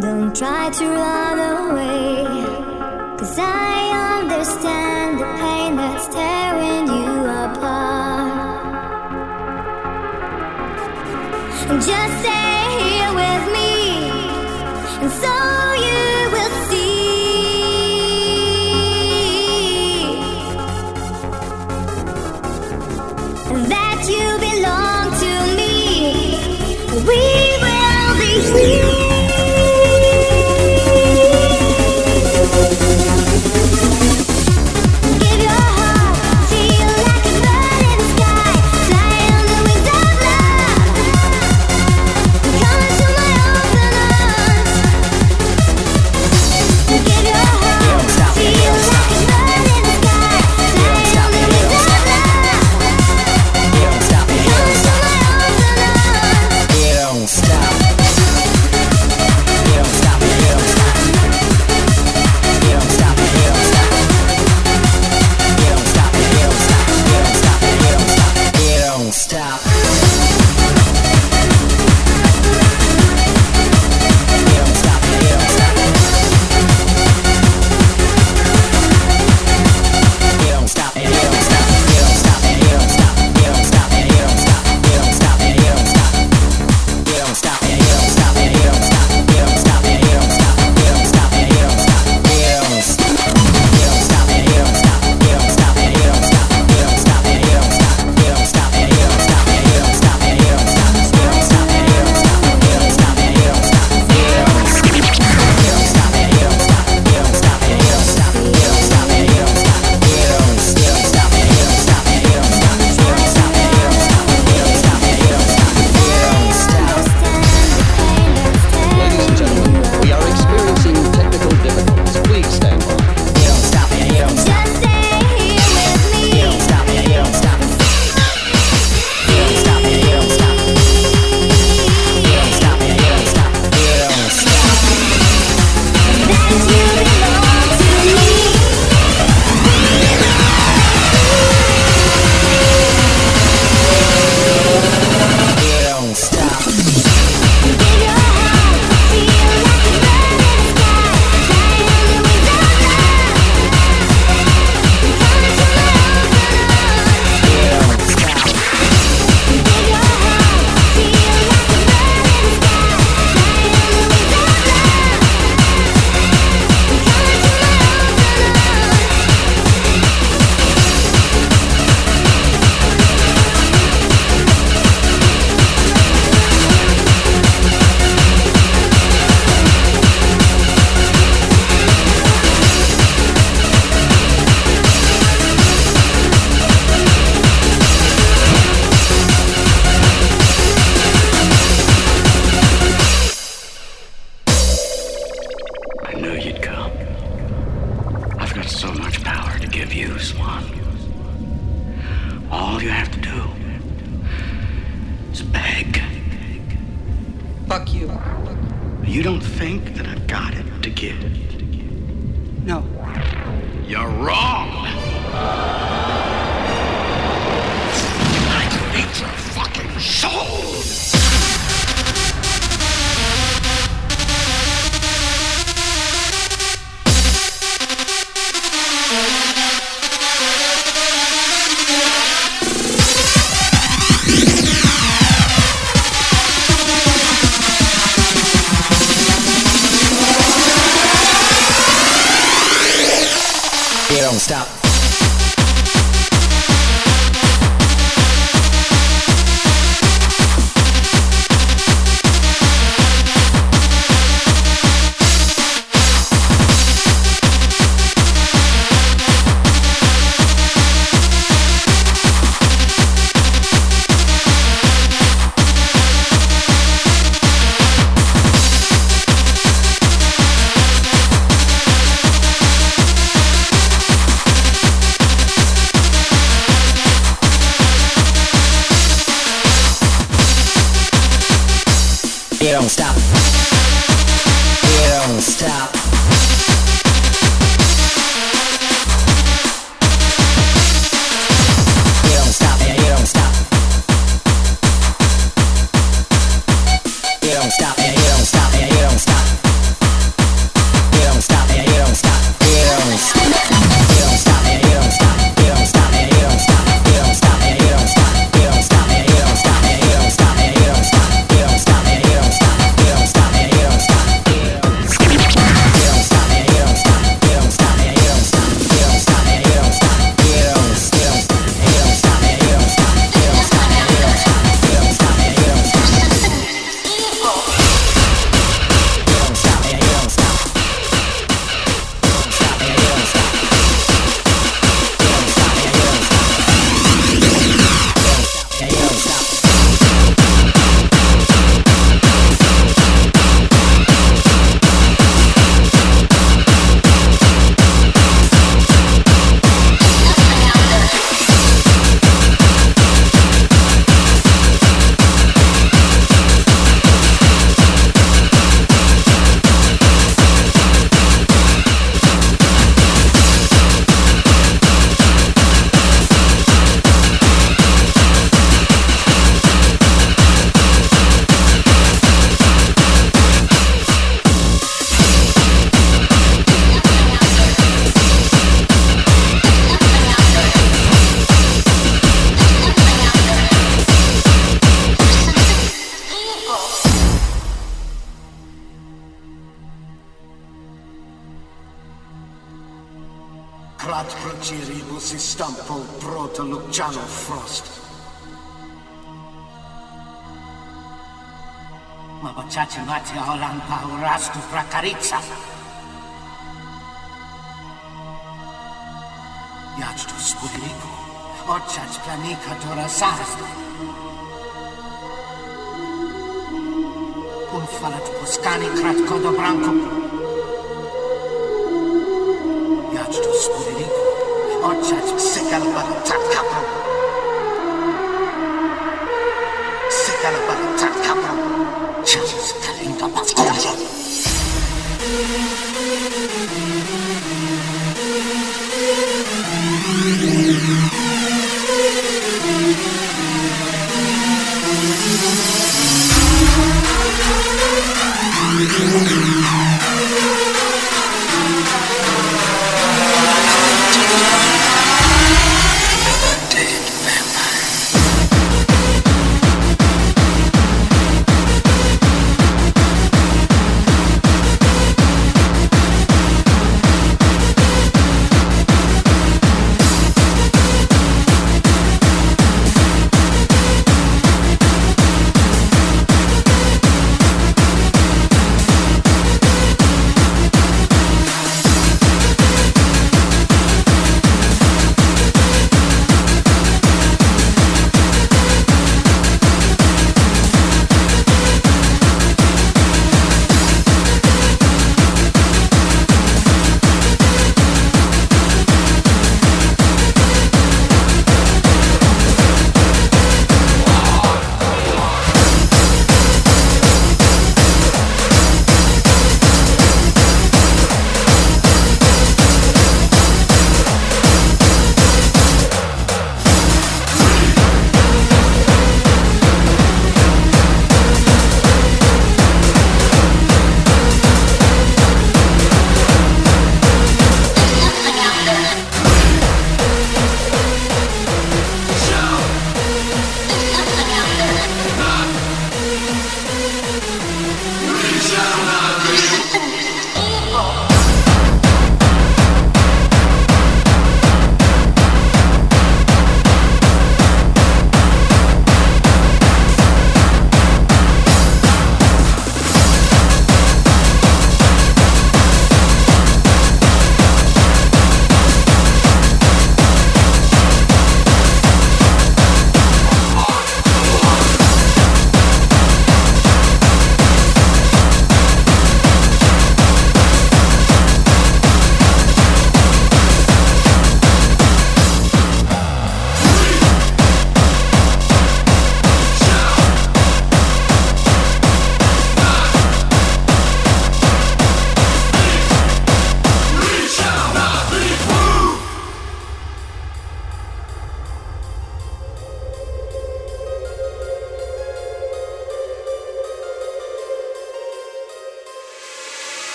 Don't try to run away. Cause I understand the pain that's tearing you apart. Just say.